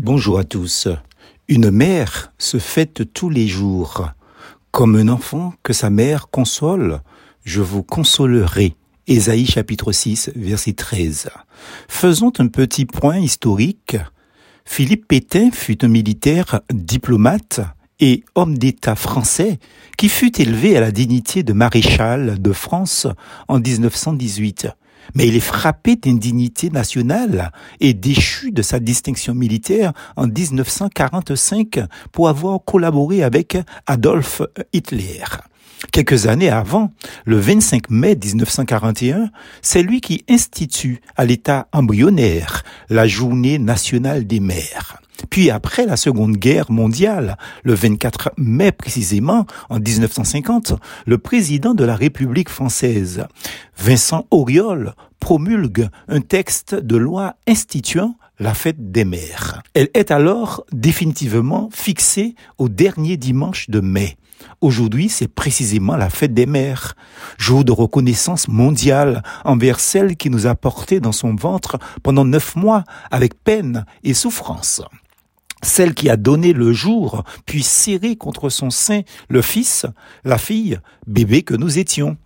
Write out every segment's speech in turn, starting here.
Bonjour à tous. Une mère se fête tous les jours. Comme un enfant que sa mère console, je vous consolerai. Ésaïe chapitre 6 verset 13. Faisons un petit point historique. Philippe Pétain fut un militaire diplomate et homme d'État français qui fut élevé à la dignité de maréchal de France en 1918 mais il est frappé d'indignité nationale et déchu de sa distinction militaire en 1945 pour avoir collaboré avec Adolf Hitler. Quelques années avant, le 25 mai 1941, c'est lui qui institue à l'état embryonnaire la journée nationale des mères. Puis après la Seconde Guerre mondiale, le 24 mai précisément, en 1950, le président de la République française, Vincent Auriol, promulgue un texte de loi instituant la fête des mères. Elle est alors définitivement fixée au dernier dimanche de mai. Aujourd'hui, c'est précisément la fête des mères, jour de reconnaissance mondiale envers celle qui nous a portés dans son ventre pendant neuf mois avec peine et souffrance celle qui a donné le jour, puis serré contre son sein le fils, la fille, bébé que nous étions.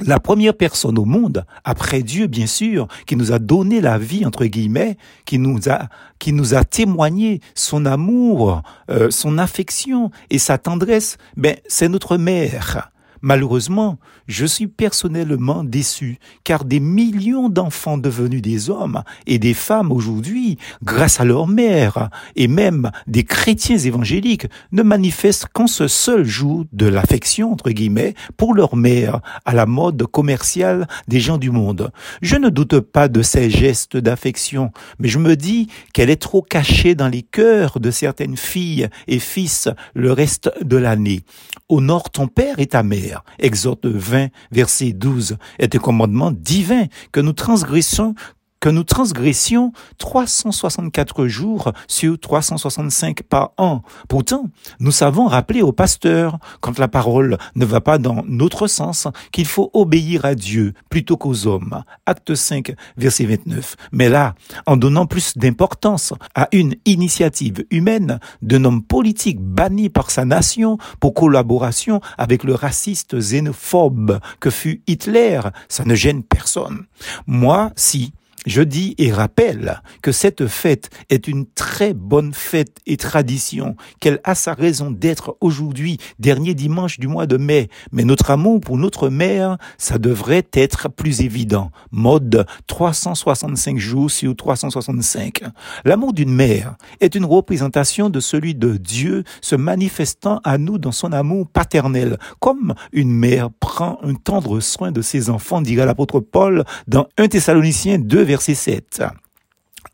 La première personne au monde, après Dieu bien sûr, qui nous a donné la vie entre guillemets, qui nous a qui nous a témoigné son amour, euh, son affection et sa tendresse, ben c'est notre mère. Malheureusement, je suis personnellement déçu, car des millions d'enfants devenus des hommes et des femmes aujourd'hui, grâce à leur mère, et même des chrétiens évangéliques, ne manifestent qu'en ce seul jour de l'affection, entre guillemets, pour leur mère, à la mode commerciale des gens du monde. Je ne doute pas de ces gestes d'affection, mais je me dis qu'elle est trop cachée dans les cœurs de certaines filles et fils le reste de l'année. Honore ton père et ta mère Exode 20, verset 12, est un commandement divin que nous transgressons que nous transgressions 364 jours sur 365 par an. Pourtant, nous savons rappeler au pasteur, quand la parole ne va pas dans notre sens, qu'il faut obéir à Dieu plutôt qu'aux hommes. Acte 5, verset 29. Mais là, en donnant plus d'importance à une initiative humaine d'un homme politique banni par sa nation pour collaboration avec le raciste xénophobe que fut Hitler, ça ne gêne personne. Moi, si, je dis et rappelle que cette fête est une très bonne fête et tradition, qu'elle a sa raison d'être aujourd'hui, dernier dimanche du mois de mai. Mais notre amour pour notre mère, ça devrait être plus évident. Mode 365 jours sur 365. L'amour d'une mère est une représentation de celui de Dieu se manifestant à nous dans son amour paternel, comme une mère prend un tendre soin de ses enfants, dira l'apôtre Paul dans 1 Thessaloniciens 2, verset verset 7.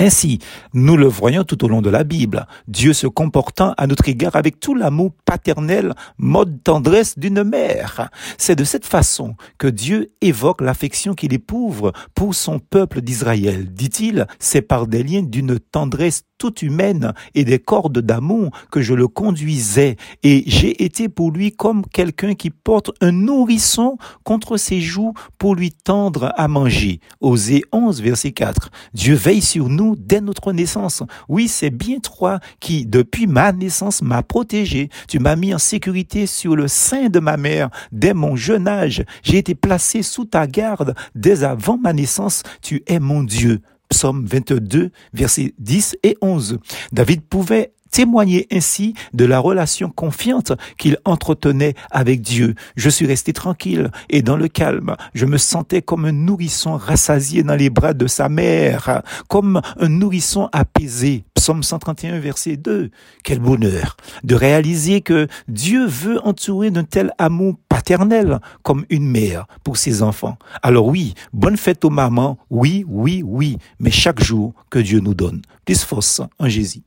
Ainsi, nous le voyons tout au long de la Bible, Dieu se comportant à notre égard avec tout l'amour paternel, mode tendresse d'une mère. C'est de cette façon que Dieu évoque l'affection qu'il éprouve pour son peuple d'Israël. Dit-il, c'est par des liens d'une tendresse toute humaine et des cordes d'amour que je le conduisais et j'ai été pour lui comme quelqu'un qui porte un nourrisson contre ses joues pour lui tendre à manger. Osée 11 verset 4. Dieu veille sur nous dès notre naissance. Oui, c'est bien toi qui, depuis ma naissance, m'a protégé. Tu m'as mis en sécurité sur le sein de ma mère dès mon jeune âge. J'ai été placé sous ta garde dès avant ma naissance. Tu es mon Dieu. Psaume 22, versets 10 et 11. David pouvait témoigner ainsi de la relation confiante qu'il entretenait avec Dieu. Je suis resté tranquille et dans le calme. Je me sentais comme un nourrisson rassasié dans les bras de sa mère, comme un nourrisson apaisé. Psaume 131, verset 2. Quel bonheur de réaliser que Dieu veut entourer d'un tel amour paternel comme une mère pour ses enfants. Alors oui, bonne fête aux mamans, oui, oui, oui, mais chaque jour que Dieu nous donne. Plus force en Jésus.